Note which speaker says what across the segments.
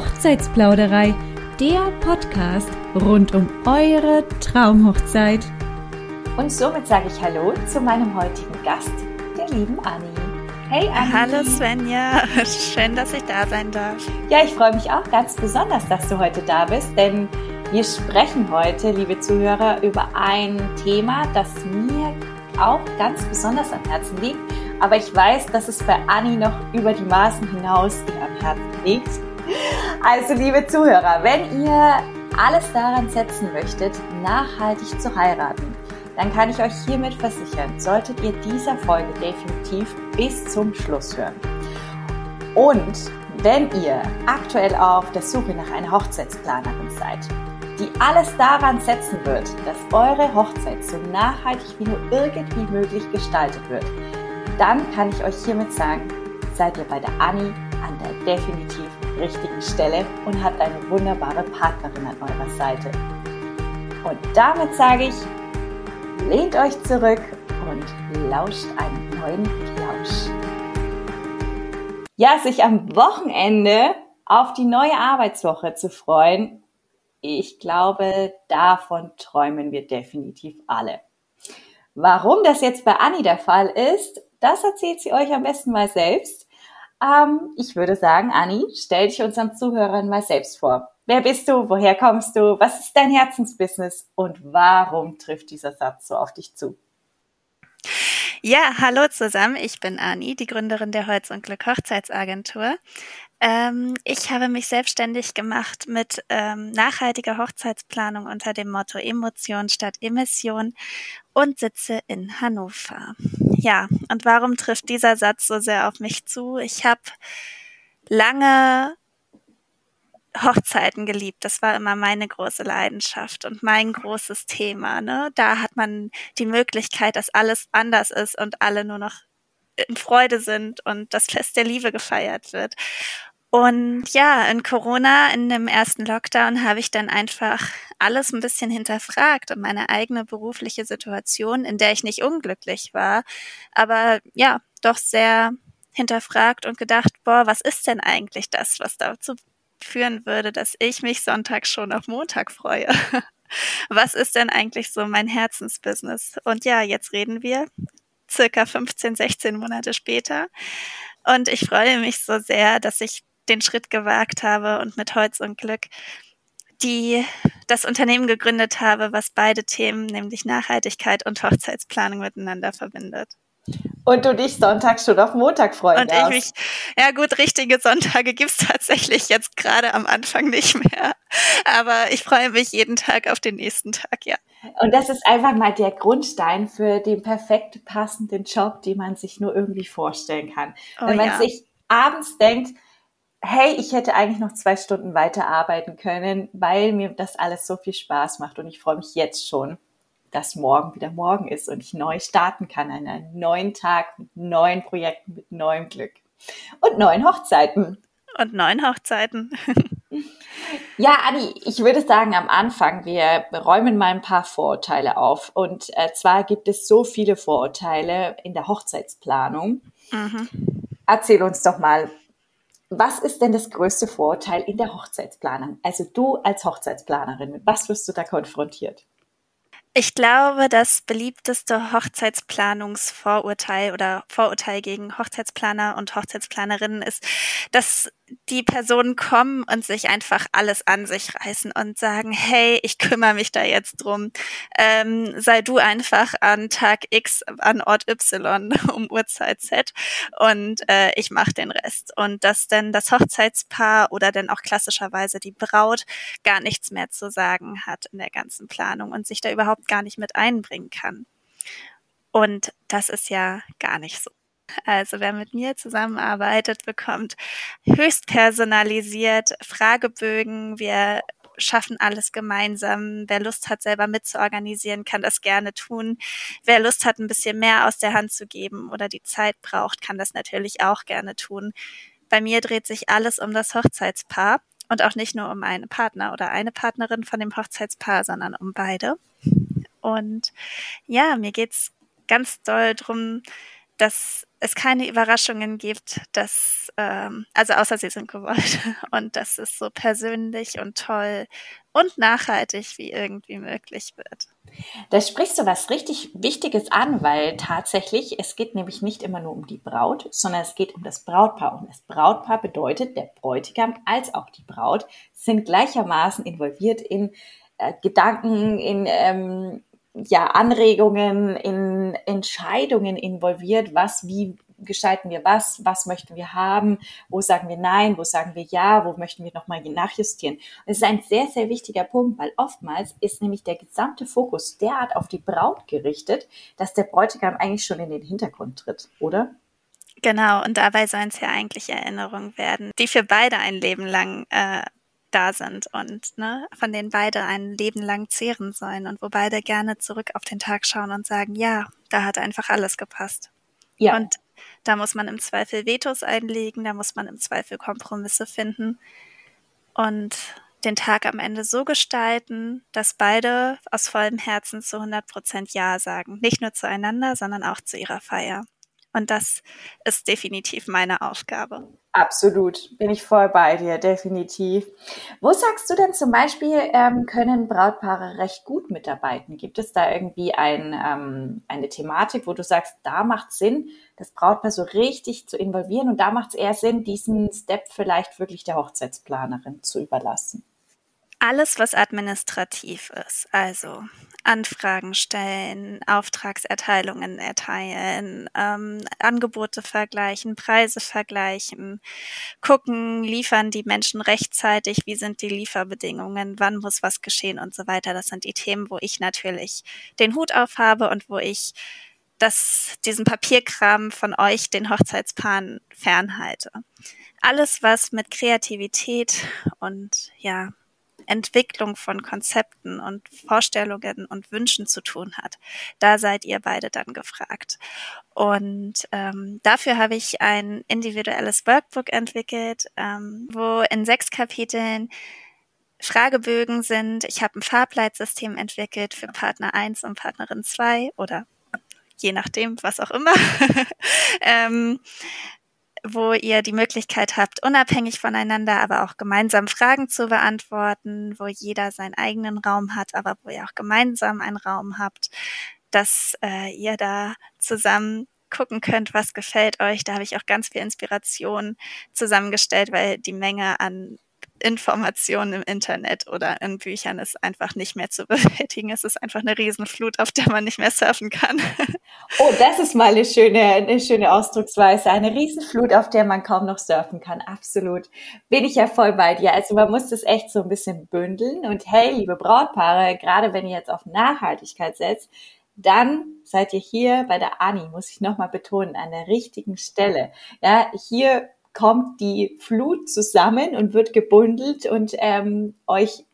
Speaker 1: Hochzeitsplauderei, der Podcast rund um eure Traumhochzeit.
Speaker 2: Und somit sage ich Hallo zu meinem heutigen Gast, der lieben Anni.
Speaker 3: Hey Anni. Hallo Svenja, schön, dass ich da sein darf.
Speaker 2: Ja, ich freue mich auch ganz besonders, dass du heute da bist, denn wir sprechen heute, liebe Zuhörer, über ein Thema, das mir auch ganz besonders am Herzen liegt. Aber ich weiß, dass es bei Anni noch über die Maßen hinaus ihr am Herzen liegt. Also, liebe Zuhörer, wenn ihr alles daran setzen möchtet, nachhaltig zu heiraten, dann kann ich euch hiermit versichern, solltet ihr dieser Folge definitiv bis zum Schluss hören. Und wenn ihr aktuell auf der Suche nach einer Hochzeitsplanerin seid, die alles daran setzen wird, dass eure Hochzeit so nachhaltig wie nur irgendwie möglich gestaltet wird, dann kann ich euch hiermit sagen, seid ihr bei der Anni an der definitiv richtigen Stelle und habt eine wunderbare Partnerin an eurer Seite. Und damit sage ich, lehnt euch zurück und lauscht einen neuen Plausch. Ja, sich am Wochenende auf die neue Arbeitswoche zu freuen, ich glaube, davon träumen wir definitiv alle. Warum das jetzt bei Anni der Fall ist, das erzählt sie euch am besten mal selbst. Ähm, ich würde sagen, Anni, stell dich unseren Zuhörern mal selbst vor. Wer bist du? Woher kommst du? Was ist dein Herzensbusiness? Und warum trifft dieser Satz so auf dich zu?
Speaker 3: Ja, hallo zusammen. Ich bin Ani, die Gründerin der Holz und Glück Hochzeitsagentur. Ähm, ich habe mich selbstständig gemacht mit ähm, nachhaltiger Hochzeitsplanung unter dem Motto Emotion statt Emission und sitze in Hannover. Ja, und warum trifft dieser Satz so sehr auf mich zu? Ich habe lange Hochzeiten geliebt. Das war immer meine große Leidenschaft und mein großes Thema. Ne? Da hat man die Möglichkeit, dass alles anders ist und alle nur noch in Freude sind und das Fest der Liebe gefeiert wird. Und ja, in Corona, in dem ersten Lockdown, habe ich dann einfach alles ein bisschen hinterfragt und meine eigene berufliche Situation, in der ich nicht unglücklich war, aber ja, doch sehr hinterfragt und gedacht, boah, was ist denn eigentlich das, was dazu führen würde, dass ich mich Sonntag schon auf Montag freue? was ist denn eigentlich so mein Herzensbusiness? Und ja, jetzt reden wir circa 15, 16 Monate später. Und ich freue mich so sehr, dass ich den Schritt gewagt habe und mit Holz und Glück die das Unternehmen gegründet habe, was beide Themen, nämlich Nachhaltigkeit und Hochzeitsplanung miteinander verbindet.
Speaker 2: Und du dich sonntags schon auf Montag freuen
Speaker 3: Und darfst. ich mich, ja gut, richtige Sonntage gibt's tatsächlich jetzt gerade am Anfang nicht mehr. Aber ich freue mich jeden Tag auf den nächsten Tag, ja.
Speaker 2: Und das ist einfach mal der Grundstein für den perfekt passenden Job, den man sich nur irgendwie vorstellen kann. Oh, Wenn man ja. sich abends denkt, hey, ich hätte eigentlich noch zwei Stunden weiterarbeiten können, weil mir das alles so viel Spaß macht und ich freue mich jetzt schon, dass morgen wieder morgen ist und ich neu starten kann an einem neuen Tag mit neuen Projekten, mit neuem Glück und neuen Hochzeiten.
Speaker 3: Und neuen Hochzeiten.
Speaker 2: ja, Anni, ich würde sagen, am Anfang, wir räumen mal ein paar Vorurteile auf. Und äh, zwar gibt es so viele Vorurteile in der Hochzeitsplanung. Mhm. Erzähl uns doch mal, was ist denn das größte Vorurteil in der Hochzeitsplanung? Also du als Hochzeitsplanerin, mit was wirst du da konfrontiert?
Speaker 3: Ich glaube, das beliebteste Hochzeitsplanungsvorurteil oder Vorurteil gegen Hochzeitsplaner und Hochzeitsplanerinnen ist, dass die Personen kommen und sich einfach alles an sich reißen und sagen, hey, ich kümmere mich da jetzt drum. Ähm, sei du einfach an Tag X an Ort Y um Uhrzeit Z und äh, ich mache den Rest. Und dass dann das Hochzeitspaar oder dann auch klassischerweise die Braut gar nichts mehr zu sagen hat in der ganzen Planung und sich da überhaupt gar nicht mit einbringen kann. Und das ist ja gar nicht so. Also wer mit mir zusammenarbeitet, bekommt höchst personalisiert Fragebögen. Wir schaffen alles gemeinsam. Wer Lust hat, selber mitzuorganisieren, kann das gerne tun. Wer Lust hat, ein bisschen mehr aus der Hand zu geben oder die Zeit braucht, kann das natürlich auch gerne tun. Bei mir dreht sich alles um das Hochzeitspaar und auch nicht nur um einen Partner oder eine Partnerin von dem Hochzeitspaar, sondern um beide. Und ja, mir geht's ganz doll drum, dass es keine Überraschungen gibt, dass, ähm, also außer sie sind gewollt und dass es so persönlich und toll und nachhaltig wie irgendwie möglich wird.
Speaker 2: Da sprichst du was richtig Wichtiges an, weil tatsächlich, es geht nämlich nicht immer nur um die Braut, sondern es geht um das Brautpaar. Und das Brautpaar bedeutet, der Bräutigam als auch die Braut sind gleichermaßen involviert in äh, Gedanken, in ähm, ja, Anregungen, in Entscheidungen involviert, was, wie gestalten wir was, was möchten wir haben, wo sagen wir nein, wo sagen wir ja, wo möchten wir nochmal nachjustieren. Und es ist ein sehr, sehr wichtiger Punkt, weil oftmals ist nämlich der gesamte Fokus derart auf die Braut gerichtet, dass der Bräutigam eigentlich schon in den Hintergrund tritt, oder?
Speaker 3: Genau, und dabei sollen es ja eigentlich Erinnerungen werden, die für beide ein Leben lang äh, da sind und ne, von denen beide ein Leben lang zehren sollen und wo beide gerne zurück auf den Tag schauen und sagen, ja, da hat einfach alles gepasst. Ja. Und da muss man im Zweifel Vetos einlegen, da muss man im Zweifel Kompromisse finden und den Tag am Ende so gestalten, dass beide aus vollem Herzen zu 100 Prozent Ja sagen. Nicht nur zueinander, sondern auch zu ihrer Feier. Und das ist definitiv meine Aufgabe.
Speaker 2: Absolut, bin ich voll bei dir, definitiv. Wo sagst du denn zum Beispiel, ähm, können Brautpaare recht gut mitarbeiten? Gibt es da irgendwie ein, ähm, eine Thematik, wo du sagst, da macht Sinn, das Brautpaar so richtig zu involvieren und da macht es eher Sinn, diesen Step vielleicht wirklich der Hochzeitsplanerin zu überlassen?
Speaker 3: Alles, was administrativ ist, also Anfragen stellen, Auftragserteilungen erteilen, ähm, Angebote vergleichen, Preise vergleichen, gucken, liefern die Menschen rechtzeitig, wie sind die Lieferbedingungen, wann muss was geschehen und so weiter. Das sind die Themen, wo ich natürlich den Hut auf habe und wo ich das, diesen Papierkram von euch, den Hochzeitspaaren, fernhalte. Alles, was mit Kreativität und ja, Entwicklung von Konzepten und Vorstellungen und Wünschen zu tun hat. Da seid ihr beide dann gefragt. Und ähm, dafür habe ich ein individuelles Workbook entwickelt, ähm, wo in sechs Kapiteln Fragebögen sind. Ich habe ein Farbleitsystem entwickelt für Partner 1 und Partnerin 2 oder je nachdem, was auch immer. ähm, wo ihr die Möglichkeit habt, unabhängig voneinander, aber auch gemeinsam Fragen zu beantworten, wo jeder seinen eigenen Raum hat, aber wo ihr auch gemeinsam einen Raum habt, dass äh, ihr da zusammen gucken könnt, was gefällt euch. Da habe ich auch ganz viel Inspiration zusammengestellt, weil die Menge an Informationen im Internet oder in Büchern ist einfach nicht mehr zu bewältigen. Es ist einfach eine Riesenflut, auf der man nicht mehr surfen kann.
Speaker 2: Oh, das ist mal eine schöne, eine schöne Ausdrucksweise. Eine Riesenflut, auf der man kaum noch surfen kann. Absolut. Bin ich ja voll bei dir. Also man muss das echt so ein bisschen bündeln. Und hey, liebe Brautpaare, gerade wenn ihr jetzt auf Nachhaltigkeit setzt, dann seid ihr hier bei der Ani, muss ich nochmal betonen, an der richtigen Stelle. Ja, hier kommt die Flut zusammen und wird gebundelt und ähm, euch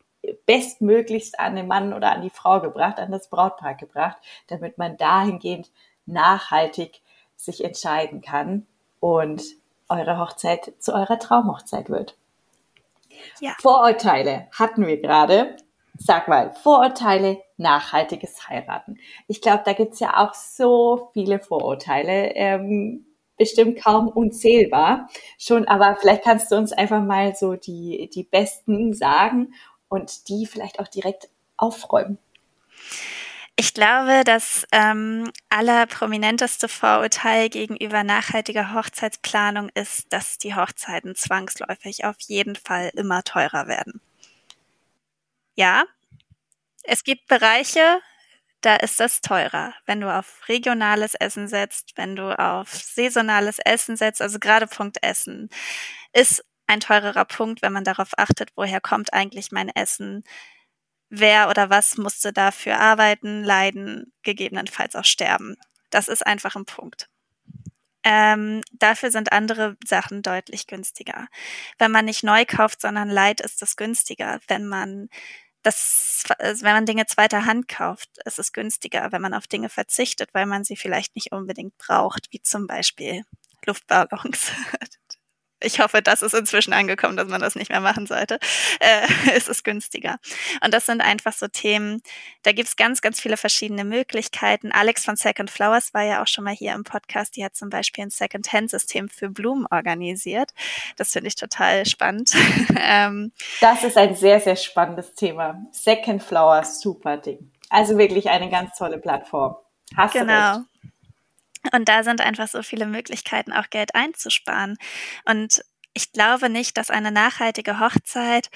Speaker 2: bestmöglichst an den Mann oder an die Frau gebracht, an das Brautpaar gebracht, damit man dahingehend nachhaltig sich entscheiden kann und eure Hochzeit zu eurer Traumhochzeit wird. Ja. Vorurteile hatten wir gerade. Sag mal, Vorurteile, nachhaltiges Heiraten. Ich glaube, da gibt's ja auch so viele Vorurteile. Ähm, bestimmt kaum unzählbar schon, aber vielleicht kannst du uns einfach mal so die, die besten sagen und die vielleicht auch direkt aufräumen.
Speaker 3: Ich glaube, das ähm, allerprominenteste Vorurteil gegenüber nachhaltiger Hochzeitsplanung ist, dass die Hochzeiten zwangsläufig auf jeden Fall immer teurer werden. Ja, es gibt Bereiche, da ist das teurer. Wenn du auf regionales Essen setzt, wenn du auf saisonales Essen setzt, also gerade Punkt Essen, ist ein teurerer Punkt, wenn man darauf achtet, woher kommt eigentlich mein Essen, wer oder was musste dafür arbeiten, leiden, gegebenenfalls auch sterben. Das ist einfach ein Punkt. Ähm, dafür sind andere Sachen deutlich günstiger. Wenn man nicht neu kauft, sondern leiht, ist das günstiger. Wenn man das, also wenn man Dinge zweiter Hand kauft, ist es günstiger, wenn man auf Dinge verzichtet, weil man sie vielleicht nicht unbedingt braucht, wie zum Beispiel Luftballons. ich hoffe, das ist inzwischen angekommen, dass man das nicht mehr machen sollte. Äh, es ist günstiger. Und das sind einfach so Themen, da gibt's ganz, ganz viele verschiedene Möglichkeiten. Alex von Second Flowers war ja auch schon mal hier im Podcast. Die hat zum Beispiel ein Second-Hand-System für Blumen organisiert. Das finde ich total spannend.
Speaker 2: ähm, das ist ein sehr, sehr spannendes Thema. Second Flowers, super Ding. Also wirklich eine ganz tolle Plattform.
Speaker 3: Hast genau. Und da sind einfach so viele Möglichkeiten, auch Geld einzusparen. Und ich glaube nicht, dass eine nachhaltige Hochzeit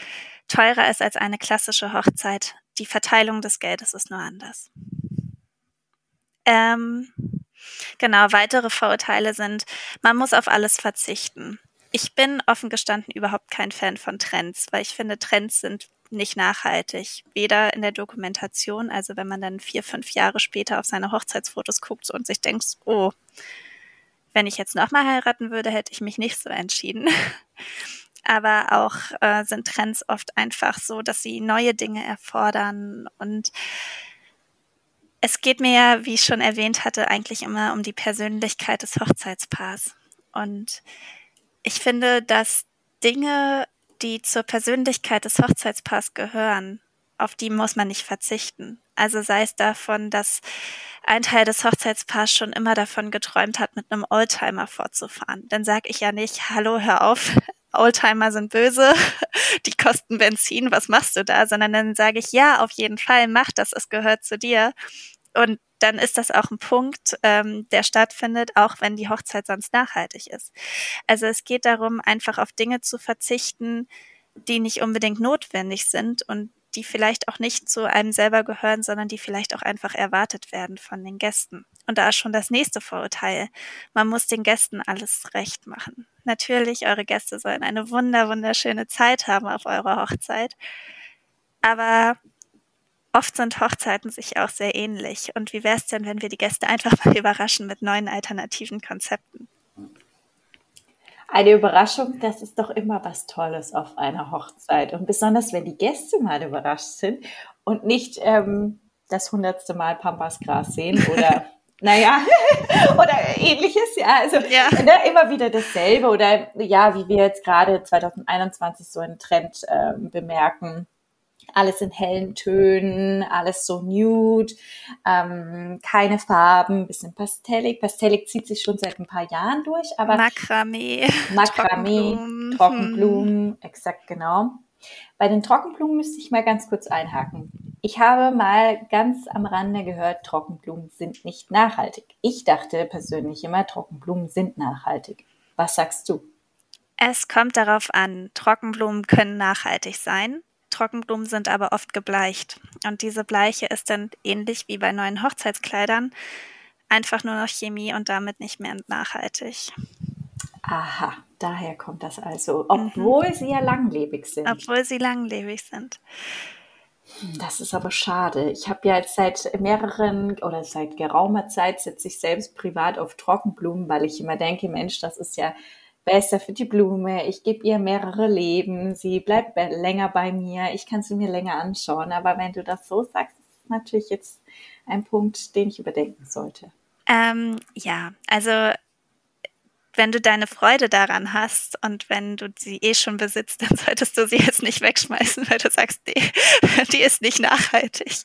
Speaker 3: teurer ist als eine klassische Hochzeit. Die Verteilung des Geldes ist nur anders. Ähm, genau, weitere Vorurteile sind, man muss auf alles verzichten. Ich bin offen gestanden überhaupt kein Fan von Trends, weil ich finde, Trends sind nicht nachhaltig. Weder in der Dokumentation, also wenn man dann vier, fünf Jahre später auf seine Hochzeitsfotos guckt und sich denkt, oh, wenn ich jetzt nochmal heiraten würde, hätte ich mich nicht so entschieden. Aber auch äh, sind Trends oft einfach so, dass sie neue Dinge erfordern. Und es geht mir ja, wie ich schon erwähnt hatte, eigentlich immer um die Persönlichkeit des Hochzeitspaars. Und ich finde, dass Dinge die zur Persönlichkeit des Hochzeitspaars gehören, auf die muss man nicht verzichten. Also sei es davon, dass ein Teil des Hochzeitspaars schon immer davon geträumt hat, mit einem Oldtimer fortzufahren. Dann sage ich ja nicht, hallo, hör auf, Oldtimer sind böse, die kosten Benzin, was machst du da? Sondern dann sage ich, ja, auf jeden Fall, mach das, es gehört zu dir. Und dann ist das auch ein Punkt, ähm, der stattfindet, auch wenn die Hochzeit sonst nachhaltig ist. Also es geht darum, einfach auf Dinge zu verzichten, die nicht unbedingt notwendig sind und die vielleicht auch nicht zu einem selber gehören, sondern die vielleicht auch einfach erwartet werden von den Gästen. Und da ist schon das nächste Vorurteil. Man muss den Gästen alles recht machen. Natürlich, eure Gäste sollen eine wunder, wunderschöne Zeit haben auf eurer Hochzeit. Aber oft sind Hochzeiten sich auch sehr ähnlich. Und wie wäre es denn, wenn wir die Gäste einfach mal überraschen mit neuen alternativen Konzepten?
Speaker 2: Eine Überraschung, das ist doch immer was Tolles auf einer Hochzeit. Und besonders, wenn die Gäste mal überrascht sind und nicht ähm, das hundertste Mal Pampasgras sehen oder naja, oder ähnliches, ja, also ja. Ne, immer wieder dasselbe oder ja, wie wir jetzt gerade 2021 so einen Trend ähm, bemerken, alles in hellen Tönen, alles so nude, ähm, keine Farben, bisschen pastellig. Pastellig zieht sich schon seit ein paar Jahren durch, aber
Speaker 3: Makramee,
Speaker 2: Makramee, Trockenblumen, Trockenblumen exakt genau. Bei den Trockenblumen müsste ich mal ganz kurz einhaken. Ich habe mal ganz am Rande gehört, Trockenblumen sind nicht nachhaltig. Ich dachte persönlich immer, Trockenblumen sind nachhaltig. Was sagst du?
Speaker 3: Es kommt darauf an. Trockenblumen können nachhaltig sein. Trockenblumen sind aber oft gebleicht. Und diese Bleiche ist dann ähnlich wie bei neuen Hochzeitskleidern einfach nur noch Chemie und damit nicht mehr nachhaltig.
Speaker 2: Aha, daher kommt das also, obwohl mhm. sie ja langlebig sind.
Speaker 3: Obwohl sie langlebig sind.
Speaker 2: Das ist aber schade. Ich habe ja jetzt seit mehreren oder seit geraumer Zeit setze ich selbst privat auf Trockenblumen, weil ich immer denke, Mensch, das ist ja besser für die Blume, ich gebe ihr mehrere Leben, sie bleibt länger bei mir, ich kann sie mir länger anschauen. Aber wenn du das so sagst, ist natürlich jetzt ein Punkt, den ich überdenken sollte.
Speaker 3: Ähm, ja, also wenn du deine Freude daran hast und wenn du sie eh schon besitzt, dann solltest du sie jetzt nicht wegschmeißen, weil du sagst, die, die ist nicht nachhaltig.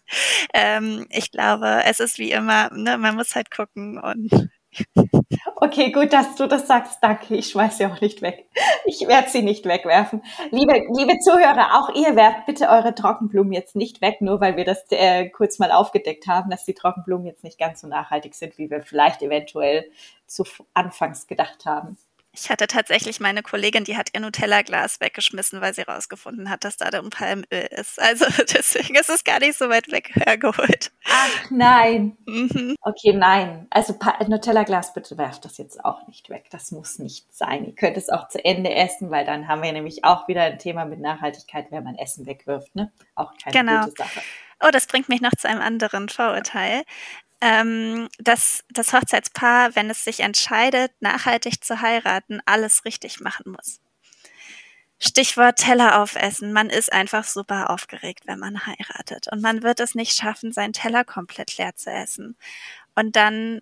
Speaker 3: Ähm, ich glaube, es ist wie immer, ne, man muss halt gucken und
Speaker 2: Okay, gut, dass du das sagst. Danke. Ich schmeiß sie auch nicht weg. Ich werde sie nicht wegwerfen. Liebe, liebe Zuhörer, auch ihr werft bitte eure Trockenblumen jetzt nicht weg, nur weil wir das äh, kurz mal aufgedeckt haben, dass die Trockenblumen jetzt nicht ganz so nachhaltig sind, wie wir vielleicht eventuell zu Anfangs gedacht haben.
Speaker 3: Ich hatte tatsächlich meine Kollegin, die hat ihr Nutella-Glas weggeschmissen, weil sie rausgefunden hat, dass da ein Palmöl ist. Also deswegen ist es gar nicht so weit weg hergeholt.
Speaker 2: Ach nein. Mhm. Okay, nein. Also Nutella-Glas, bitte werft das jetzt auch nicht weg. Das muss nicht sein. Ihr könnt es auch zu Ende essen, weil dann haben wir nämlich auch wieder ein Thema mit Nachhaltigkeit, wenn man Essen wegwirft. Ne? Auch keine genau. gute Sache.
Speaker 3: Oh, das bringt mich noch zu einem anderen Vorurteil ähm, dass das Hochzeitspaar, wenn es sich entscheidet, nachhaltig zu heiraten, alles richtig machen muss. Stichwort Teller aufessen. Man ist einfach super aufgeregt, wenn man heiratet. Und man wird es nicht schaffen, seinen Teller komplett leer zu essen. Und dann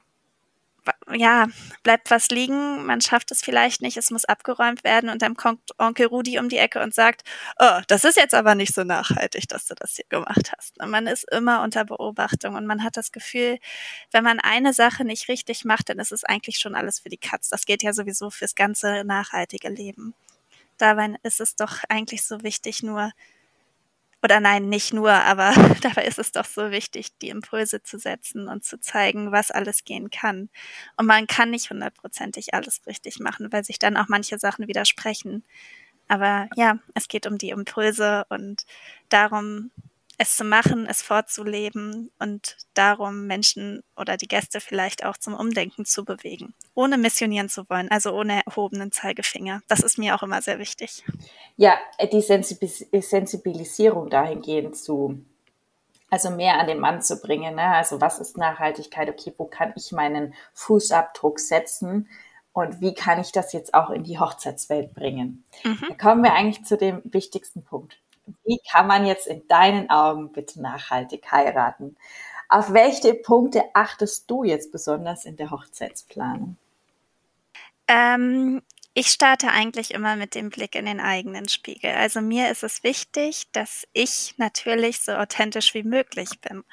Speaker 3: ja, bleibt was liegen, man schafft es vielleicht nicht, es muss abgeräumt werden und dann kommt Onkel Rudi um die Ecke und sagt, oh, das ist jetzt aber nicht so nachhaltig, dass du das hier gemacht hast. Und man ist immer unter Beobachtung und man hat das Gefühl, wenn man eine Sache nicht richtig macht, dann ist es eigentlich schon alles für die Katz. Das geht ja sowieso fürs ganze nachhaltige Leben. Dabei ist es doch eigentlich so wichtig, nur oder nein, nicht nur, aber dabei ist es doch so wichtig, die Impulse zu setzen und zu zeigen, was alles gehen kann. Und man kann nicht hundertprozentig alles richtig machen, weil sich dann auch manche Sachen widersprechen. Aber ja, es geht um die Impulse und darum, es zu machen, es fortzuleben und darum, Menschen oder die Gäste vielleicht auch zum Umdenken zu bewegen, ohne missionieren zu wollen, also ohne erhobenen Zeigefinger. Das ist mir auch immer sehr wichtig.
Speaker 2: Ja, die Sensibilisierung dahingehend zu, also mehr an den Mann zu bringen. Ne? Also was ist Nachhaltigkeit? Okay, wo kann ich meinen Fußabdruck setzen? Und wie kann ich das jetzt auch in die Hochzeitswelt bringen? Mhm. Da kommen wir eigentlich zu dem wichtigsten Punkt. Wie kann man jetzt in deinen Augen bitte nachhaltig heiraten? Auf welche Punkte achtest du jetzt besonders in der Hochzeitsplanung?
Speaker 3: Ähm, ich starte eigentlich immer mit dem Blick in den eigenen Spiegel. Also mir ist es wichtig, dass ich natürlich so authentisch wie möglich bin.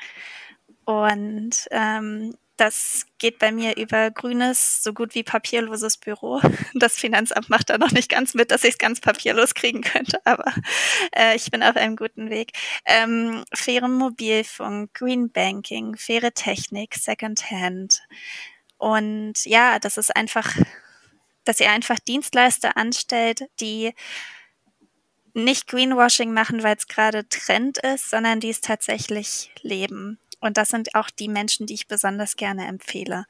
Speaker 3: Und ähm, das geht bei mir über grünes, so gut wie papierloses Büro. Das Finanzamt macht da noch nicht ganz mit, dass ich es ganz papierlos kriegen könnte, aber äh, ich bin auf einem guten Weg. Ähm, faire Mobilfunk, Green Banking, faire Technik, Secondhand. Und ja, das ist einfach, dass ihr einfach Dienstleister anstellt, die nicht Greenwashing machen, weil es gerade Trend ist, sondern die es tatsächlich leben. Und das sind auch die Menschen, die ich besonders gerne empfehle.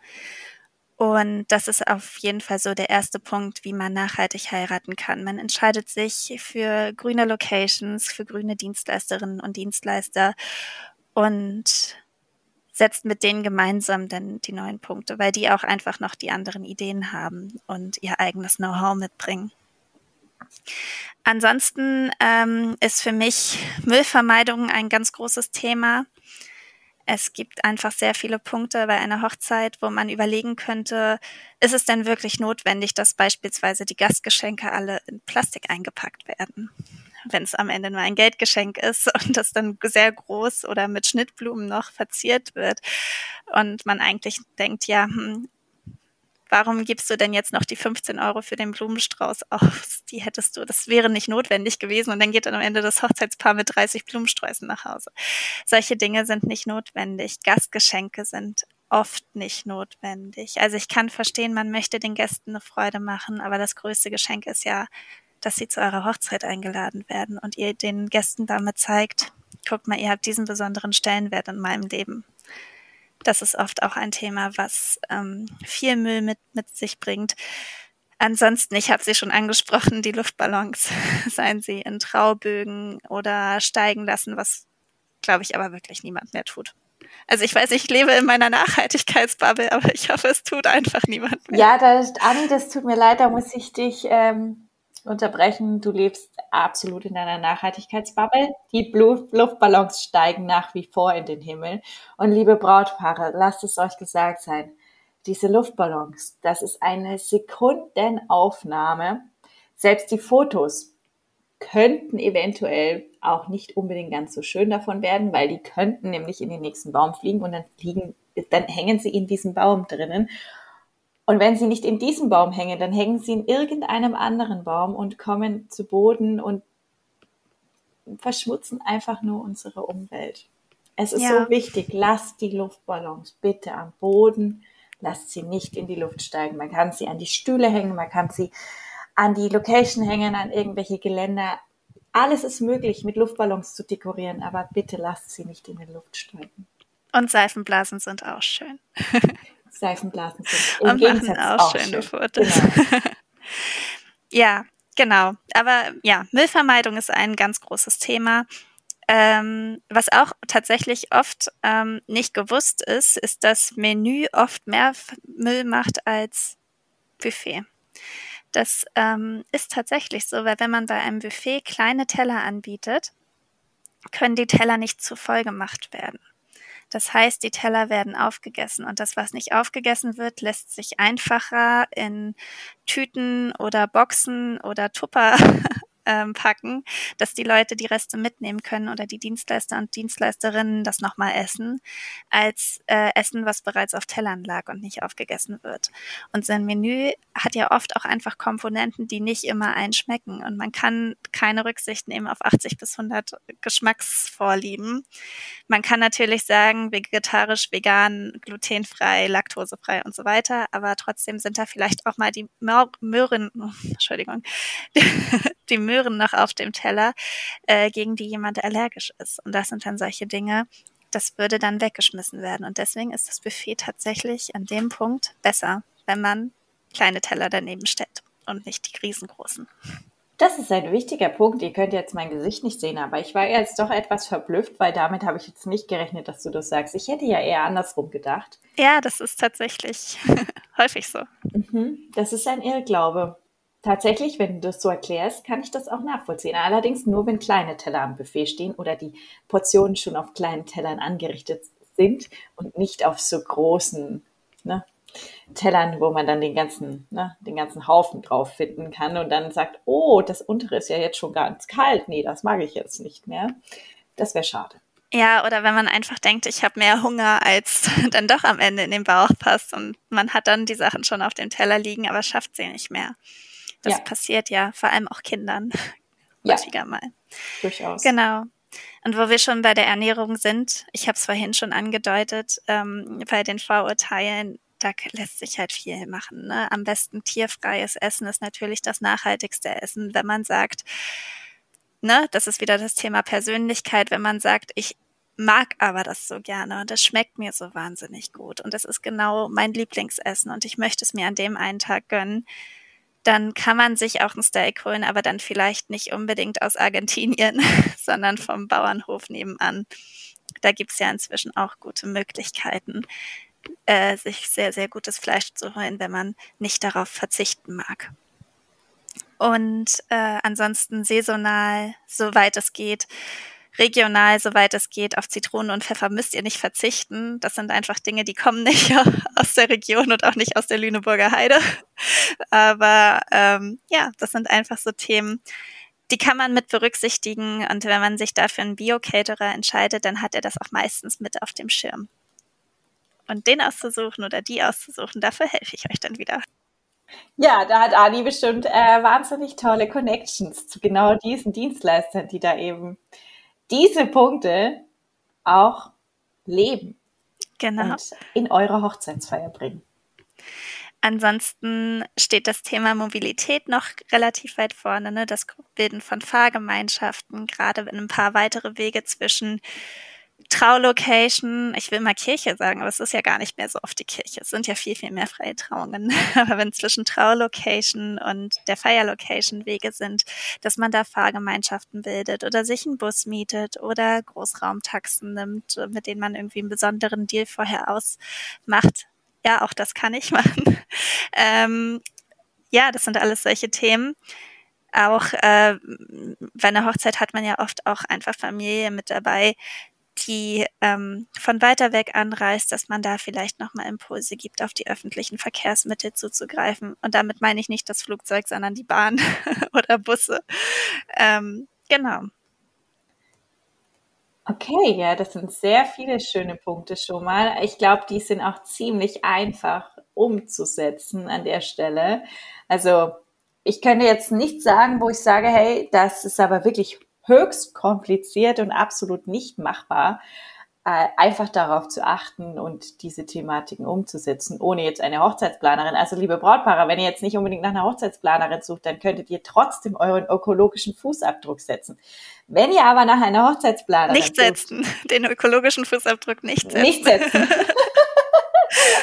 Speaker 3: Und das ist auf jeden Fall so der erste Punkt, wie man nachhaltig heiraten kann. Man entscheidet sich für grüne Locations, für grüne Dienstleisterinnen und Dienstleister und setzt mit denen gemeinsam dann die neuen Punkte, weil die auch einfach noch die anderen Ideen haben und ihr eigenes Know-how mitbringen. Ansonsten ähm, ist für mich Müllvermeidung ein ganz großes Thema. Es gibt einfach sehr viele Punkte bei einer Hochzeit, wo man überlegen könnte, ist es denn wirklich notwendig, dass beispielsweise die Gastgeschenke alle in Plastik eingepackt werden? Wenn es am Ende nur ein Geldgeschenk ist und das dann sehr groß oder mit Schnittblumen noch verziert wird und man eigentlich denkt, ja, hm, warum gibst du denn jetzt noch die 15 Euro für den Blumenstrauß aus? Die hättest du, das wäre nicht notwendig gewesen. Und dann geht dann am Ende das Hochzeitspaar mit 30 Blumensträußen nach Hause. Solche Dinge sind nicht notwendig. Gastgeschenke sind oft nicht notwendig. Also ich kann verstehen, man möchte den Gästen eine Freude machen, aber das größte Geschenk ist ja, dass sie zu eurer Hochzeit eingeladen werden und ihr den Gästen damit zeigt, guck mal, ihr habt diesen besonderen Stellenwert in meinem Leben das ist oft auch ein Thema, was ähm, viel Müll mit, mit sich bringt. Ansonsten, ich habe sie schon angesprochen, die Luftballons, seien sie in Traubögen oder steigen lassen, was, glaube ich, aber wirklich niemand mehr tut. Also ich weiß, ich lebe in meiner Nachhaltigkeitsbubble, aber ich hoffe, es tut einfach niemand mehr.
Speaker 2: Ja, das, Anni, das tut mir leid, da muss ich dich ähm, unterbrechen. Du lebst absolut in deiner Nachhaltigkeitsbubble. Die Luftballons steigen nach wie vor in den Himmel. Und liebe Brautpaare, lasst es euch gesagt sein. Diese Luftballons, das ist eine Sekundenaufnahme. Selbst die Fotos könnten eventuell auch nicht unbedingt ganz so schön davon werden, weil die könnten nämlich in den nächsten Baum fliegen und dann fliegen, dann hängen sie in diesem Baum drinnen und wenn sie nicht in diesem Baum hängen, dann hängen sie in irgendeinem anderen Baum und kommen zu Boden und verschmutzen einfach nur unsere Umwelt. Es ist ja. so wichtig, lasst die Luftballons bitte am Boden, lasst sie nicht in die Luft steigen. Man kann sie an die Stühle hängen, man kann sie an die Location hängen, an irgendwelche Geländer. Alles ist möglich, mit Luftballons zu dekorieren, aber bitte lasst sie nicht in die Luft steigen.
Speaker 3: Und Seifenblasen sind auch schön.
Speaker 2: Seifenblasen sind.
Speaker 3: Im und Gegensatz machen auch, auch schöne schön. Fotos. Genau. ja, genau. Aber ja, Müllvermeidung ist ein ganz großes Thema. Ähm, was auch tatsächlich oft ähm, nicht gewusst ist, ist, dass Menü oft mehr Müll macht als Buffet. Das ähm, ist tatsächlich so, weil wenn man bei einem Buffet kleine Teller anbietet, können die Teller nicht zu voll gemacht werden. Das heißt, die Teller werden aufgegessen. Und das, was nicht aufgegessen wird, lässt sich einfacher in Tüten oder Boxen oder Tupper ähm, packen, dass die Leute die Reste mitnehmen können oder die Dienstleister und Dienstleisterinnen das nochmal essen, als äh, Essen, was bereits auf Tellern lag und nicht aufgegessen wird. Und sein Menü hat ja oft auch einfach Komponenten, die nicht immer einschmecken und man kann keine Rücksicht nehmen auf 80 bis 100 Geschmacksvorlieben. Man kann natürlich sagen, vegetarisch, vegan, glutenfrei, laktosefrei und so weiter, aber trotzdem sind da vielleicht auch mal die Möhren, Entschuldigung, die Möhren noch auf dem Teller, äh, gegen die jemand allergisch ist. Und das sind dann solche Dinge, das würde dann weggeschmissen werden. Und deswegen ist das Buffet tatsächlich an dem Punkt besser, wenn man kleine Teller daneben stellt und nicht die riesengroßen.
Speaker 2: Das ist ein wichtiger Punkt. Ihr könnt jetzt mein Gesicht nicht sehen, aber ich war jetzt doch etwas verblüfft, weil damit habe ich jetzt nicht gerechnet, dass du das sagst. Ich hätte ja eher andersrum gedacht.
Speaker 3: Ja, das ist tatsächlich häufig so.
Speaker 2: Mhm. Das ist ein Irrglaube. Tatsächlich, wenn du das so erklärst, kann ich das auch nachvollziehen. Allerdings nur, wenn kleine Teller am Buffet stehen oder die Portionen schon auf kleinen Tellern angerichtet sind und nicht auf so großen ne, Tellern, wo man dann den ganzen, ne, den ganzen Haufen drauf finden kann und dann sagt, oh, das untere ist ja jetzt schon ganz kalt. Nee, das mag ich jetzt nicht mehr. Das wäre schade.
Speaker 3: Ja, oder wenn man einfach denkt, ich habe mehr Hunger, als dann doch am Ende in den Bauch passt und man hat dann die Sachen schon auf dem Teller liegen, aber schafft sie nicht mehr. Das ja. passiert ja vor allem auch Kindern häufiger ja. mal.
Speaker 2: Durchaus.
Speaker 3: Genau. Und wo wir schon bei der Ernährung sind, ich habe es vorhin schon angedeutet, ähm, bei den Vorurteilen, da lässt sich halt viel machen. Ne? Am besten tierfreies Essen ist natürlich das nachhaltigste Essen, wenn man sagt, ne, das ist wieder das Thema Persönlichkeit, wenn man sagt, ich mag aber das so gerne und es schmeckt mir so wahnsinnig gut und das ist genau mein Lieblingsessen und ich möchte es mir an dem einen Tag gönnen, dann kann man sich auch ein Steak holen, aber dann vielleicht nicht unbedingt aus Argentinien, sondern vom Bauernhof nebenan. Da gibt's ja inzwischen auch gute Möglichkeiten, äh, sich sehr, sehr gutes Fleisch zu holen, wenn man nicht darauf verzichten mag. Und äh, ansonsten saisonal, soweit es geht, regional, soweit es geht, auf Zitronen und Pfeffer müsst ihr nicht verzichten. Das sind einfach Dinge, die kommen nicht aus der Region und auch nicht aus der Lüneburger Heide. Aber ähm, ja, das sind einfach so Themen, die kann man mit berücksichtigen. Und wenn man sich dafür einen Bio-Caterer entscheidet, dann hat er das auch meistens mit auf dem Schirm. Und den auszusuchen oder die auszusuchen, dafür helfe ich euch dann wieder.
Speaker 2: Ja, da hat Ani bestimmt äh, wahnsinnig tolle Connections zu genau diesen Dienstleistern, die da eben diese Punkte auch leben.
Speaker 3: Genau.
Speaker 2: Und in eure Hochzeitsfeier bringen.
Speaker 3: Ansonsten steht das Thema Mobilität noch relativ weit vorne, ne? das Bilden von Fahrgemeinschaften, gerade wenn ein paar weitere Wege zwischen Traulocation, ich will mal Kirche sagen, aber es ist ja gar nicht mehr so oft die Kirche. Es sind ja viel, viel mehr freie Trauungen. aber wenn zwischen Traulocation und der Feierlocation Wege sind, dass man da Fahrgemeinschaften bildet oder sich einen Bus mietet oder Großraumtaxen nimmt, mit denen man irgendwie einen besonderen Deal vorher ausmacht. Ja, auch das kann ich machen. ähm, ja, das sind alles solche Themen auch äh, bei einer Hochzeit hat man ja oft auch einfach Familie mit dabei, die ähm, von weiter weg anreist, dass man da vielleicht nochmal Impulse gibt, auf die öffentlichen Verkehrsmittel zuzugreifen. Und damit meine ich nicht das Flugzeug, sondern die Bahn oder Busse. Ähm, genau.
Speaker 2: Okay, ja, das sind sehr viele schöne Punkte schon mal. Ich glaube, die sind auch ziemlich einfach umzusetzen an der Stelle. Also ich könnte jetzt nicht sagen, wo ich sage, hey, das ist aber wirklich höchst kompliziert und absolut nicht machbar, äh, einfach darauf zu achten und diese Thematiken umzusetzen, ohne jetzt eine Hochzeitsplanerin. Also liebe Brautpaare, wenn ihr jetzt nicht unbedingt nach einer Hochzeitsplanerin sucht, dann könntet ihr trotzdem euren ökologischen Fußabdruck setzen. Wenn ihr aber nach einer Hochzeitsplanerin
Speaker 3: nicht setzen, sucht, den ökologischen Fußabdruck nicht setzen.
Speaker 2: Nicht setzen.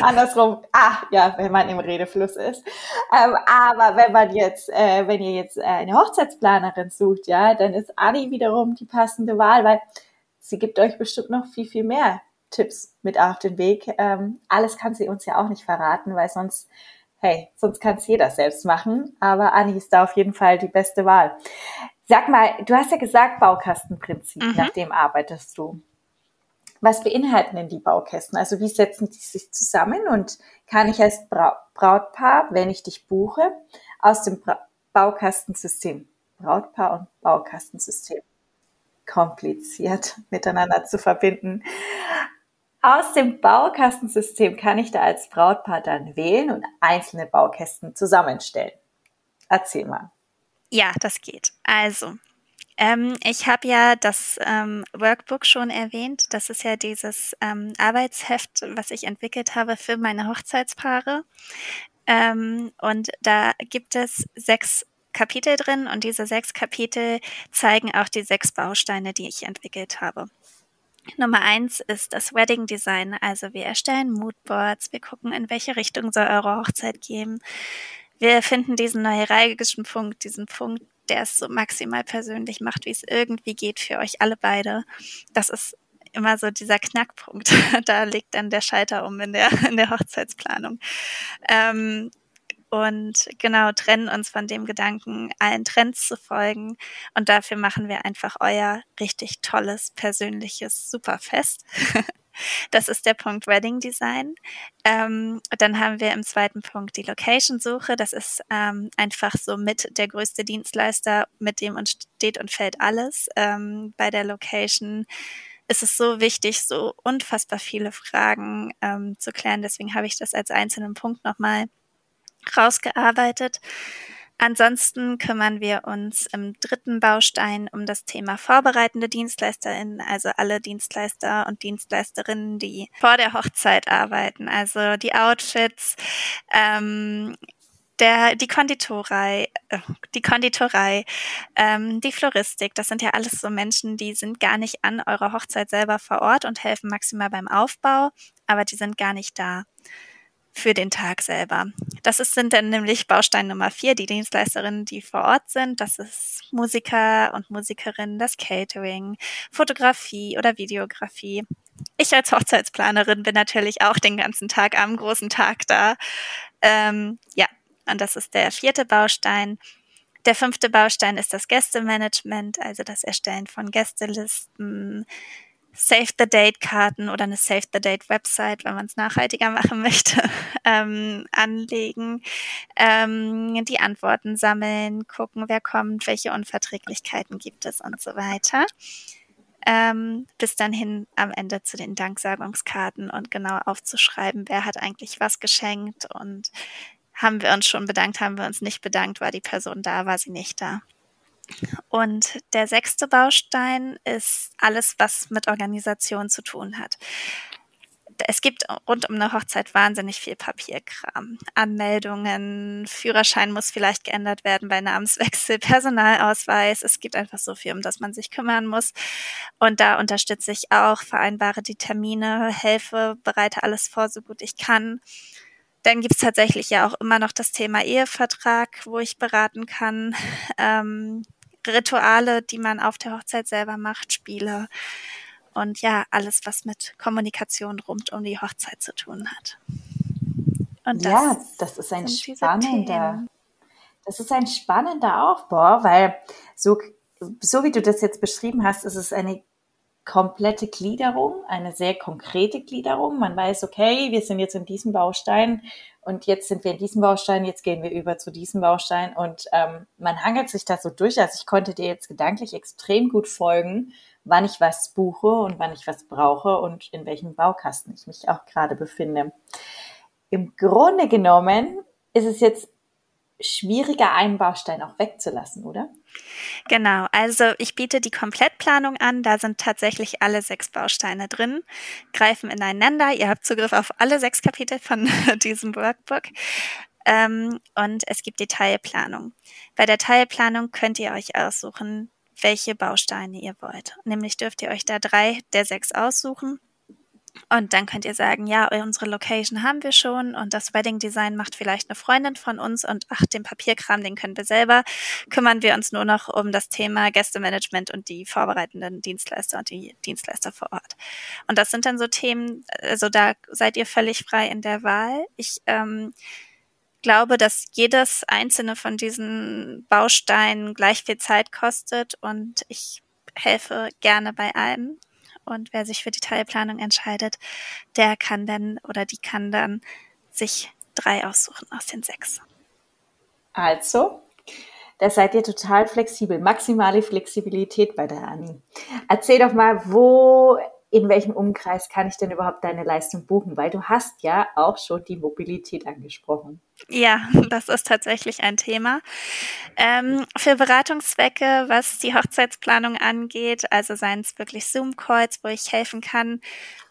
Speaker 2: Andersrum, ah, ja, wenn man im Redefluss ist. Ähm, aber wenn man jetzt, äh, wenn ihr jetzt äh, eine Hochzeitsplanerin sucht, ja, dann ist Anni wiederum die passende Wahl, weil sie gibt euch bestimmt noch viel, viel mehr Tipps mit auf den Weg. Ähm, alles kann sie uns ja auch nicht verraten, weil sonst, hey, sonst kann es jeder selbst machen. Aber Anni ist da auf jeden Fall die beste Wahl. Sag mal, du hast ja gesagt, Baukastenprinzip, mhm. nach dem arbeitest du. Was beinhalten denn die Baukästen? Also wie setzen die sich zusammen und kann ich als Brautpaar, wenn ich dich buche, aus dem Baukastensystem, Brautpaar und Baukastensystem, kompliziert miteinander zu verbinden. Aus dem Baukastensystem kann ich da als Brautpaar dann wählen und einzelne Baukästen zusammenstellen. Erzähl mal.
Speaker 3: Ja, das geht. Also, ähm, ich habe ja das ähm, Workbook schon erwähnt. Das ist ja dieses ähm, Arbeitsheft, was ich entwickelt habe für meine Hochzeitspaare. Ähm, und da gibt es sechs Kapitel drin und diese sechs Kapitel zeigen auch die sechs Bausteine, die ich entwickelt habe. Nummer eins ist das Wedding Design. Also wir erstellen Moodboards, wir gucken, in welche Richtung soll eure Hochzeit gehen. Wir finden diesen neuralgischen Punkt, diesen Punkt, der es so maximal persönlich macht, wie es irgendwie geht für euch alle beide. Das ist immer so dieser Knackpunkt. da liegt dann der Schalter um in der, in der Hochzeitsplanung. Ähm, und genau trennen uns von dem Gedanken, allen Trends zu folgen. Und dafür machen wir einfach euer richtig tolles, persönliches Superfest. Das ist der Punkt Wedding Design. Ähm, dann haben wir im zweiten Punkt die Location-Suche. Das ist ähm, einfach so mit der größte Dienstleister, mit dem uns steht und fällt alles. Ähm, bei der Location ist es so wichtig, so unfassbar viele Fragen ähm, zu klären. Deswegen habe ich das als einzelnen Punkt nochmal rausgearbeitet. Ansonsten kümmern wir uns im dritten Baustein um das Thema vorbereitende DienstleisterInnen, also alle Dienstleister und Dienstleisterinnen, die vor der Hochzeit arbeiten, also die Outfits, ähm, der, die Konditorei, äh, die Konditorei, ähm, die Floristik, das sind ja alles so Menschen, die sind gar nicht an eurer Hochzeit selber vor Ort und helfen maximal beim Aufbau, aber die sind gar nicht da für den Tag selber. Das ist, sind dann nämlich Baustein Nummer vier, die Dienstleisterinnen, die vor Ort sind. Das ist Musiker und Musikerinnen, das Catering, Fotografie oder Videografie. Ich als Hochzeitsplanerin bin natürlich auch den ganzen Tag am großen Tag da. Ähm, ja, und das ist der vierte Baustein. Der fünfte Baustein ist das Gästemanagement, also das Erstellen von Gästelisten, Save the Date Karten oder eine Save the Date Website, wenn man es nachhaltiger machen möchte, ähm, anlegen, ähm, die Antworten sammeln, gucken, wer kommt, welche Unverträglichkeiten gibt es und so weiter. Ähm, bis dann hin am Ende zu den Danksagungskarten und genau aufzuschreiben, wer hat eigentlich was geschenkt und haben wir uns schon bedankt, haben wir uns nicht bedankt, war die Person da, war sie nicht da. Und der sechste Baustein ist alles, was mit Organisation zu tun hat. Es gibt rund um eine Hochzeit wahnsinnig viel Papierkram. Anmeldungen, Führerschein muss vielleicht geändert werden bei Namenswechsel, Personalausweis. Es gibt einfach so viel, um das man sich kümmern muss. Und da unterstütze ich auch, vereinbare die Termine, helfe, bereite alles vor, so gut ich kann. Dann gibt's tatsächlich ja auch immer noch das Thema Ehevertrag, wo ich beraten kann. Ähm, Rituale, die man auf der Hochzeit selber macht, Spiele und ja, alles, was mit Kommunikation rund um die Hochzeit zu tun hat.
Speaker 2: Und das ja, das ist ein spannender, das ist ein spannender Aufbau, weil so, so wie du das jetzt beschrieben hast, ist es eine komplette Gliederung, eine sehr konkrete Gliederung. Man weiß, okay, wir sind jetzt in diesem Baustein und jetzt sind wir in diesem Baustein, jetzt gehen wir über zu diesem Baustein und ähm, man hangelt sich da so durch. Also ich konnte dir jetzt gedanklich extrem gut folgen, wann ich was buche und wann ich was brauche und in welchem Baukasten ich mich auch gerade befinde. Im Grunde genommen ist es jetzt schwieriger, einen Baustein auch wegzulassen, oder?
Speaker 3: Genau, also ich biete die Komplettplanung an. Da sind tatsächlich alle sechs Bausteine drin, greifen ineinander. Ihr habt Zugriff auf alle sechs Kapitel von diesem Workbook. Ähm, und es gibt die Teilplanung. Bei der Teilplanung könnt ihr euch aussuchen, welche Bausteine ihr wollt. Nämlich dürft ihr euch da drei der sechs aussuchen und dann könnt ihr sagen, ja, unsere Location haben wir schon und das Wedding Design macht vielleicht eine Freundin von uns und ach, den Papierkram, den können wir selber. Kümmern wir uns nur noch um das Thema Gästemanagement und die vorbereitenden Dienstleister und die Dienstleister vor Ort. Und das sind dann so Themen, also da seid ihr völlig frei in der Wahl. Ich ähm, glaube, dass jedes einzelne von diesen Bausteinen gleich viel Zeit kostet und ich helfe gerne bei allem Und wer sich für die Teilplanung entscheidet, der kann dann oder die kann dann sich drei aussuchen aus den sechs.
Speaker 2: Also, da seid ihr total flexibel, maximale Flexibilität bei der Anni. Erzähl doch mal, wo in welchem Umkreis kann ich denn überhaupt deine Leistung buchen? Weil du hast ja auch schon die Mobilität angesprochen.
Speaker 3: Ja, das ist tatsächlich ein Thema. Ähm, für Beratungszwecke, was die Hochzeitsplanung angeht, also seien es wirklich Zoom-Calls, wo ich helfen kann,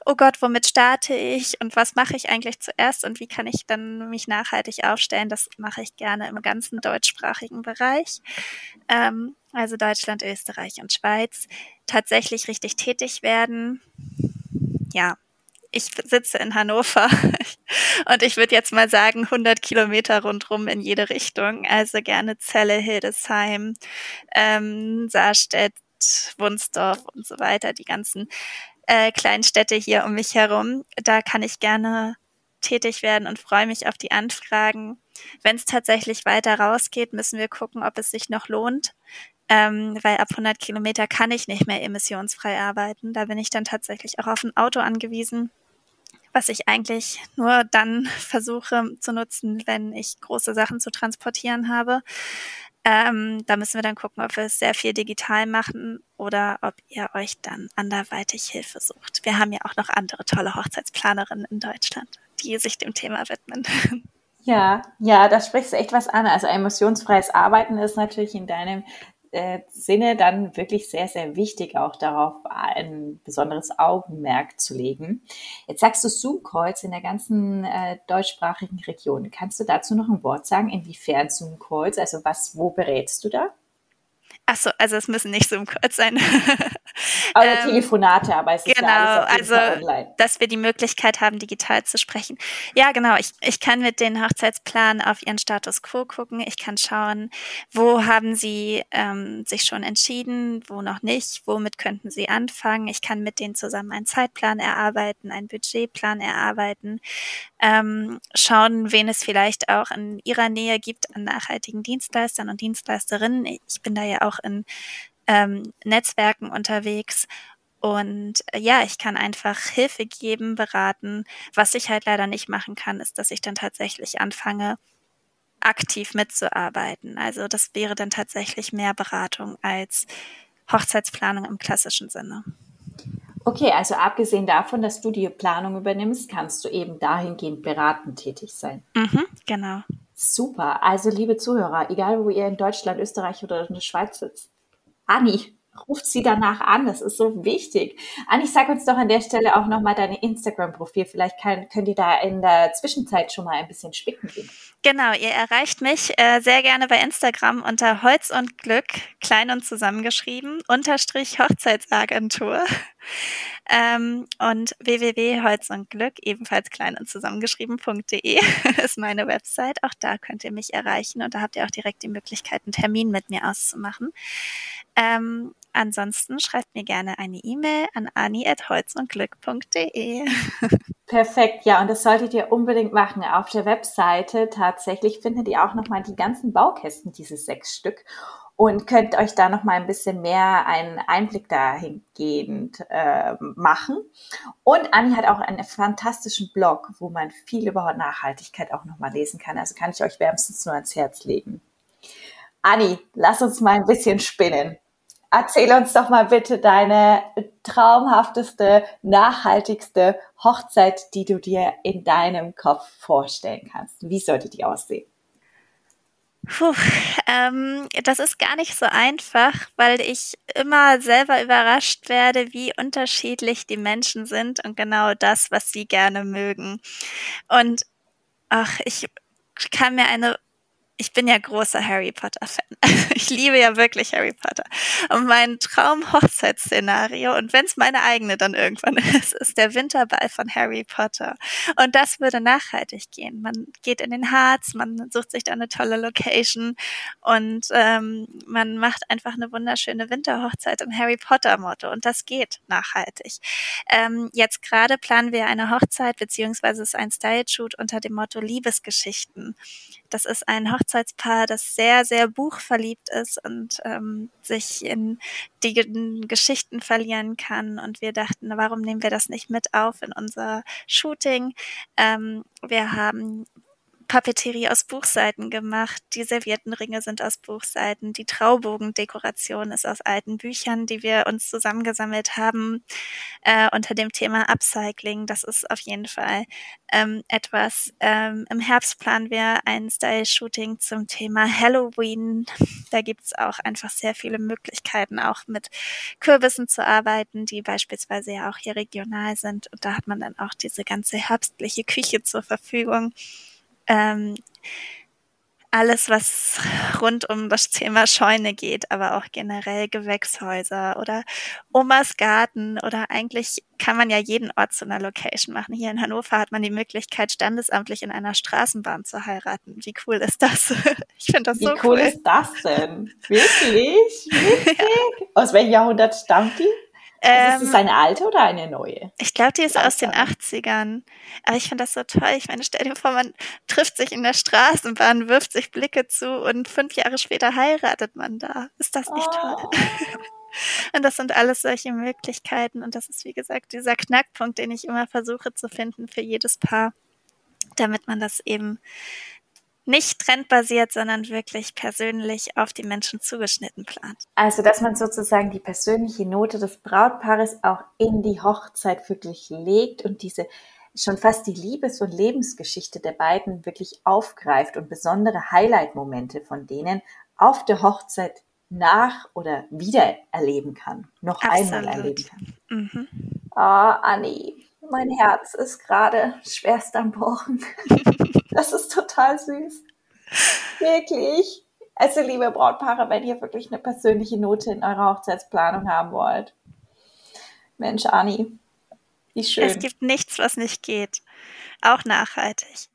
Speaker 3: oh Gott, womit starte ich und was mache ich eigentlich zuerst und wie kann ich dann mich nachhaltig aufstellen, das mache ich gerne im ganzen deutschsprachigen Bereich. Ähm, also Deutschland, Österreich und Schweiz, tatsächlich richtig tätig werden. Ja, ich sitze in Hannover und ich würde jetzt mal sagen 100 Kilometer rundrum in jede Richtung. Also gerne Celle, Hildesheim, ähm, Saarstedt, Wunsdorf und so weiter, die ganzen äh, kleinen Städte hier um mich herum. Da kann ich gerne tätig werden und freue mich auf die Anfragen. Wenn es tatsächlich weiter rausgeht, müssen wir gucken, ob es sich noch lohnt ähm, weil ab 100 Kilometer kann ich nicht mehr emissionsfrei arbeiten. Da bin ich dann tatsächlich auch auf ein Auto angewiesen, was ich eigentlich nur dann versuche zu nutzen, wenn ich große Sachen zu transportieren habe. Ähm, da müssen wir dann gucken, ob wir es sehr viel digital machen oder ob ihr euch dann anderweitig Hilfe sucht. Wir haben ja auch noch andere tolle Hochzeitsplanerinnen in Deutschland, die sich dem Thema widmen.
Speaker 2: Ja, ja, da sprichst du echt was an. Also emissionsfreies Arbeiten ist natürlich in deinem äh, Sinne dann wirklich sehr, sehr wichtig, auch darauf ein besonderes Augenmerk zu legen. Jetzt sagst du Zoom-Calls in der ganzen äh, deutschsprachigen Region. Kannst du dazu noch ein Wort sagen? Inwiefern Zoom-Calls? Also was, wo berätst du da?
Speaker 3: Achso, also es müssen nicht Zoom-Calls sein.
Speaker 2: Aber ähm, Telefonate, aber es ist
Speaker 3: genau,
Speaker 2: ja
Speaker 3: alles also, online. dass wir die Möglichkeit haben, digital zu sprechen. Ja, genau. Ich, ich kann mit den Hochzeitsplan auf ihren Status quo gucken. Ich kann schauen, wo haben sie ähm, sich schon entschieden, wo noch nicht, womit könnten sie anfangen. Ich kann mit denen zusammen einen Zeitplan erarbeiten, einen Budgetplan erarbeiten, ähm, schauen, wen es vielleicht auch in ihrer Nähe gibt an nachhaltigen Dienstleistern und Dienstleisterinnen. Ich bin da ja auch in ähm, Netzwerken unterwegs. Und äh, ja, ich kann einfach Hilfe geben, beraten. Was ich halt leider nicht machen kann, ist, dass ich dann tatsächlich anfange, aktiv mitzuarbeiten. Also das wäre dann tatsächlich mehr Beratung als Hochzeitsplanung im klassischen Sinne.
Speaker 2: Okay, also abgesehen davon, dass du die Planung übernimmst, kannst du eben dahingehend beratend tätig sein.
Speaker 3: Mhm, genau.
Speaker 2: Super. Also liebe Zuhörer, egal wo ihr in Deutschland, Österreich oder in der Schweiz sitzt, Anni, ruft sie danach an. Das ist so wichtig. Anni, sag uns doch an der Stelle auch nochmal deine Instagram-Profil. Vielleicht kann, könnt ihr da in der Zwischenzeit schon mal ein bisschen spicken gehen.
Speaker 3: Genau, ihr erreicht mich äh, sehr gerne bei Instagram unter Holz und Glück, klein und zusammengeschrieben, unterstrich Hochzeitsagentur. Ähm, und www.holz und Glück, ebenfalls klein und zusammengeschrieben.de ist meine Website. Auch da könnt ihr mich erreichen und da habt ihr auch direkt die Möglichkeit, einen Termin mit mir auszumachen. Ähm, ansonsten schreibt mir gerne eine E-Mail an ani.holzundglück.de.
Speaker 2: Perfekt, ja, und das solltet ihr unbedingt machen. Auf der Webseite tatsächlich findet ihr auch nochmal die ganzen Baukästen, diese sechs Stück und könnt euch da noch mal ein bisschen mehr einen Einblick dahingehend äh, machen. Und Anni hat auch einen fantastischen Blog, wo man viel über Nachhaltigkeit auch noch mal lesen kann. Also kann ich euch wärmstens nur ans Herz legen. Anni, lass uns mal ein bisschen spinnen. Erzähl uns doch mal bitte deine traumhafteste, nachhaltigste Hochzeit, die du dir in deinem Kopf vorstellen kannst. Wie sollte die aussehen?
Speaker 3: Puh, ähm, das ist gar nicht so einfach, weil ich immer selber überrascht werde, wie unterschiedlich die Menschen sind und genau das, was sie gerne mögen. Und ach, ich kann mir eine ich bin ja großer Harry Potter-Fan. Ich liebe ja wirklich Harry Potter. Und mein Traum-Hochzeitsszenario, und wenn es meine eigene dann irgendwann ist, ist der Winterball von Harry Potter. Und das würde nachhaltig gehen. Man geht in den Harz, man sucht sich da eine tolle Location und ähm, man macht einfach eine wunderschöne Winterhochzeit im Harry Potter-Motto. Und das geht nachhaltig. Ähm, jetzt gerade planen wir eine Hochzeit, beziehungsweise ist ein Style-Shoot unter dem Motto Liebesgeschichten. Das ist ein Hochzeit Hochzeitspaar, das sehr, sehr buchverliebt ist und ähm, sich in die Geschichten verlieren kann. Und wir dachten, warum nehmen wir das nicht mit auf in unser Shooting? Ähm, wir haben Papeterie aus Buchseiten gemacht. Die Serviettenringe sind aus Buchseiten. Die Traubogendekoration ist aus alten Büchern, die wir uns zusammengesammelt haben äh, unter dem Thema Upcycling. Das ist auf jeden Fall ähm, etwas. Ähm, Im Herbst planen wir ein Style-Shooting zum Thema Halloween. Da gibt's auch einfach sehr viele Möglichkeiten, auch mit Kürbissen zu arbeiten, die beispielsweise ja auch hier regional sind. Und da hat man dann auch diese ganze herbstliche Küche zur Verfügung ähm, alles, was rund um das Thema Scheune geht, aber auch generell Gewächshäuser oder Omas Garten oder eigentlich kann man ja jeden Ort zu einer Location machen. Hier in Hannover hat man die Möglichkeit, standesamtlich in einer Straßenbahn zu heiraten. Wie cool ist das? Ich finde das
Speaker 2: Wie
Speaker 3: so cool.
Speaker 2: Wie cool ist das denn? Wirklich? Wirklich? Ja. Aus welchem Jahrhundert stammt die? Also ist es ähm, eine alte oder eine neue?
Speaker 3: Ich glaube, die ist aus den 80ern. Aber ich finde das so toll. Ich meine, stell dir vor, man trifft sich in der Straßenbahn, wirft sich Blicke zu und fünf Jahre später heiratet man da. Ist das nicht oh. toll? Und das sind alles solche Möglichkeiten. Und das ist, wie gesagt, dieser Knackpunkt, den ich immer versuche zu finden für jedes Paar, damit man das eben nicht trendbasiert, sondern wirklich persönlich auf die Menschen zugeschnitten plant.
Speaker 2: Also, dass man sozusagen die persönliche Note des Brautpaares auch in die Hochzeit wirklich legt und diese schon fast die Liebes- und Lebensgeschichte der beiden wirklich aufgreift und besondere Highlight-Momente von denen auf der Hochzeit nach oder wieder erleben kann, noch Absolut. einmal erleben kann. Mhm. Oh, Anni, mein Herz ist gerade schwerst am Bochen. Das ist total süß. Wirklich. Also, liebe Brautpaare, wenn ihr wirklich eine persönliche Note in eurer Hochzeitsplanung haben wollt. Mensch, Anni, wie schön.
Speaker 3: Es gibt nichts, was nicht geht. Auch nachhaltig.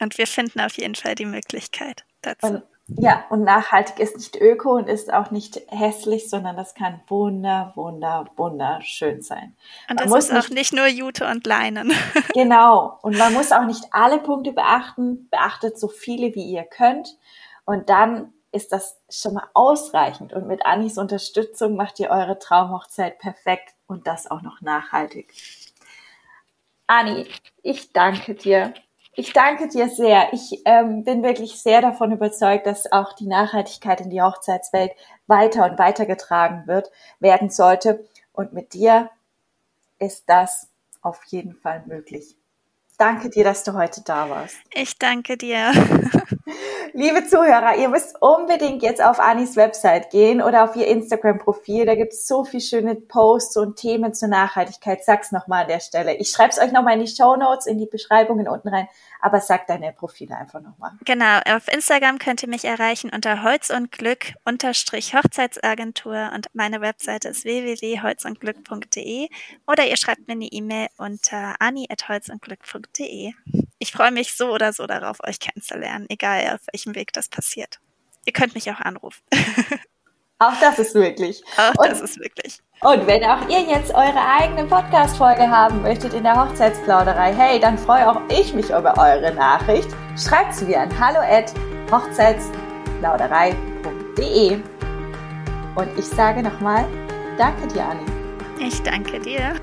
Speaker 3: Und wir finden auf jeden Fall die Möglichkeit dazu.
Speaker 2: Und ja, und nachhaltig ist nicht öko und ist auch nicht hässlich, sondern das kann wunder, wunder, wunderschön sein.
Speaker 3: Und man das ist auch nicht nur Jute und Leinen.
Speaker 2: Genau. Und man muss auch nicht alle Punkte beachten. Beachtet so viele, wie ihr könnt. Und dann ist das schon mal ausreichend. Und mit Annis Unterstützung macht ihr eure Traumhochzeit perfekt und das auch noch nachhaltig. Anni, ich danke dir ich danke dir sehr. Ich ähm, bin wirklich sehr davon überzeugt, dass auch die Nachhaltigkeit in die Hochzeitswelt weiter und weiter getragen wird, werden sollte. Und mit dir ist das auf jeden Fall möglich. Danke dir, dass du heute da warst.
Speaker 3: Ich danke dir.
Speaker 2: Liebe Zuhörer, ihr müsst unbedingt jetzt auf Anis Website gehen oder auf ihr Instagram-Profil. Da gibt es so viele schöne Posts und Themen zur Nachhaltigkeit. Sag's nochmal an der Stelle. Ich schreibe es euch nochmal in die Show Notes, in die Beschreibungen unten rein. Aber sag deine Profile einfach nochmal.
Speaker 3: Genau, auf Instagram könnt ihr mich erreichen unter Holz und Glück unterstrich Hochzeitsagentur und meine Webseite ist www.holzundglück.de oder ihr schreibt mir eine E-Mail unter ani.holzundglück.de. Ich freue mich so oder so darauf, euch kennenzulernen, egal auf welchem Weg das passiert. Ihr könnt mich auch anrufen.
Speaker 2: Auch das ist möglich.
Speaker 3: Auch und, das ist wirklich.
Speaker 2: Und wenn auch ihr jetzt eure eigene Podcast-Folge haben möchtet in der Hochzeitsplauderei, hey, dann freue auch ich mich über eure Nachricht. Schreibt sie mir an hallo at hochzeitsplauderei.de. Und ich sage nochmal, danke dir, Anni.
Speaker 3: Ich danke dir.